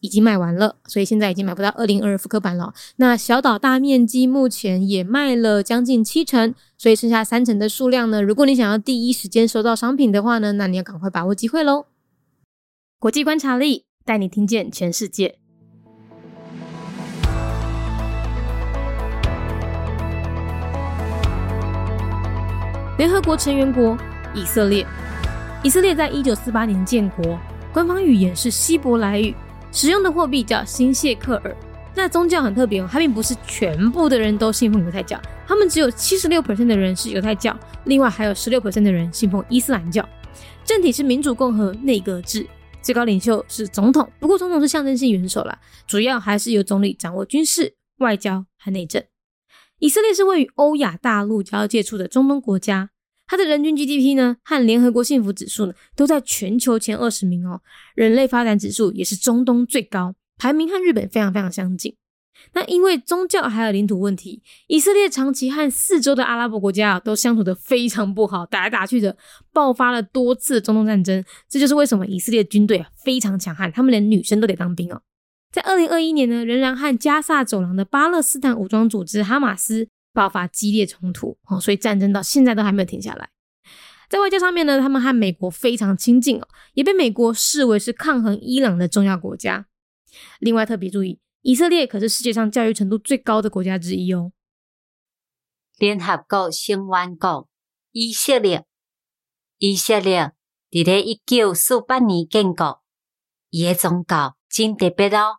已经卖完了，所以现在已经买不到二零二复刻版了。那小岛大面积目前也卖了将近七成，所以剩下三成的数量呢？如果你想要第一时间收到商品的话呢，那你要赶快把握机会喽！国际观察力带你听见全世界。联合国成员国以色列，以色列在一九四八年建国，官方语言是希伯来语。使用的货币叫新谢克尔。那宗教很特别哦，它并不是全部的人都信奉犹太教，他们只有七十六的人是犹太教，另外还有十六的人信奉伊斯兰教。政体是民主共和内阁制，最高领袖是总统，不过总统是象征性元首啦，主要还是由总理掌握军事、外交和内政。以色列是位于欧亚大陆交界处的中东国家。它的人均 GDP 呢，和联合国幸福指数呢，都在全球前二十名哦。人类发展指数也是中东最高，排名和日本非常非常相近。那因为宗教还有领土问题，以色列长期和四周的阿拉伯国家啊都相处的非常不好，打来打去的，爆发了多次中东战争。这就是为什么以色列军队非常强悍，他们连女生都得当兵哦。在二零二一年呢，仍然和加萨走廊的巴勒斯坦武装组织哈马斯。爆发激烈冲突哦，所以战争到现在都还没有停下来。在外交上面呢，他们和美国非常亲近哦，也被美国视为是抗衡伊朗的重要国家。另外特别注意，以色列可是世界上教育程度最高的国家之一哦。联合国成员国以色列，以色列伫咧一九四八年建国，伊诶宗教真特别哦，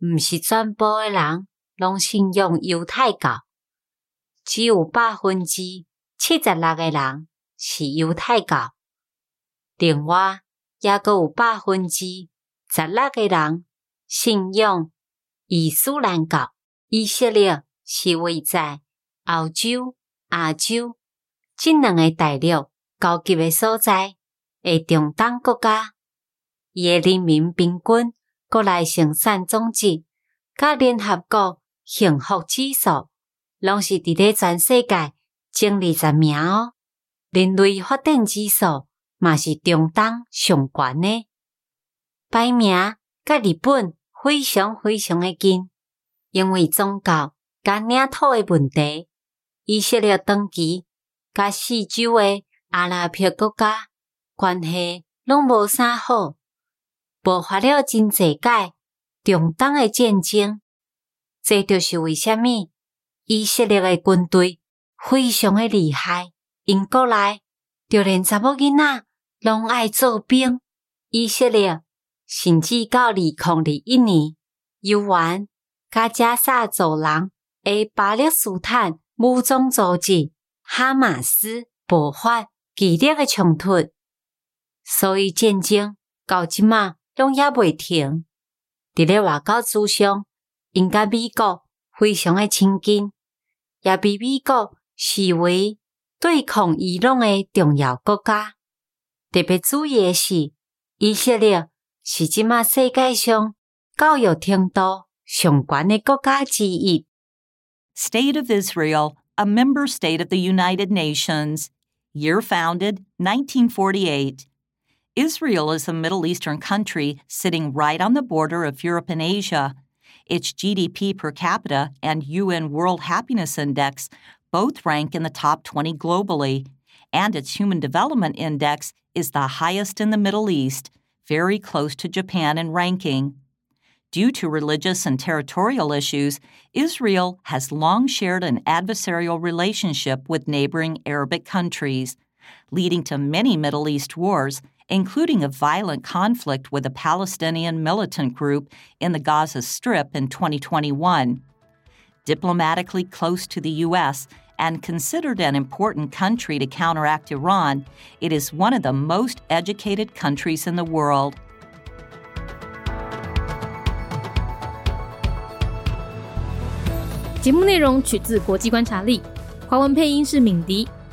毋是全部诶人拢信仰犹太教。只有百分之七十六个人是犹太教，另外也阁有百分之十六个人信仰伊斯兰教。以色列是位在欧洲、亚洲这两个大陆交集的所在，的中东国家。伊的人民平均国内生产总值，甲联合国幸福指数。拢是伫咧全世界前二十名哦，人类发展指数嘛是中东上悬呢，排名甲日本非常非常的近。因为宗教甲领土的问题，以色列长期甲四周的阿拉伯国家关系拢无啥好，爆发了真济届中东的战争，这就是为虾米？以色列的军队非常的厉害，因国内就连查某囡仔拢爱做兵。以色列甚至到二零二一年，犹原甲加沙走廊诶巴勒斯坦武装组织哈马斯爆发激烈的冲突，所以战争到即马拢也未停。伫咧外交之上，因甲美国非常的亲近。也被美国视为对抗伊朗的重要国家。特别注意的是，以色列是即马世界上教育程度上悬的国家之一。State of Israel, a member state of the United Nations, year founded 1948. Israel is a Middle Eastern country sitting right on the border of Europe and Asia. Its GDP per capita and UN World Happiness Index both rank in the top 20 globally, and its Human Development Index is the highest in the Middle East, very close to Japan in ranking. Due to religious and territorial issues, Israel has long shared an adversarial relationship with neighboring Arabic countries, leading to many Middle East wars including a violent conflict with a Palestinian militant group in the Gaza Strip in 2021. Diplomatically close to the U.S. and considered an important country to counteract Iran, it is one of the most educated countries in the world.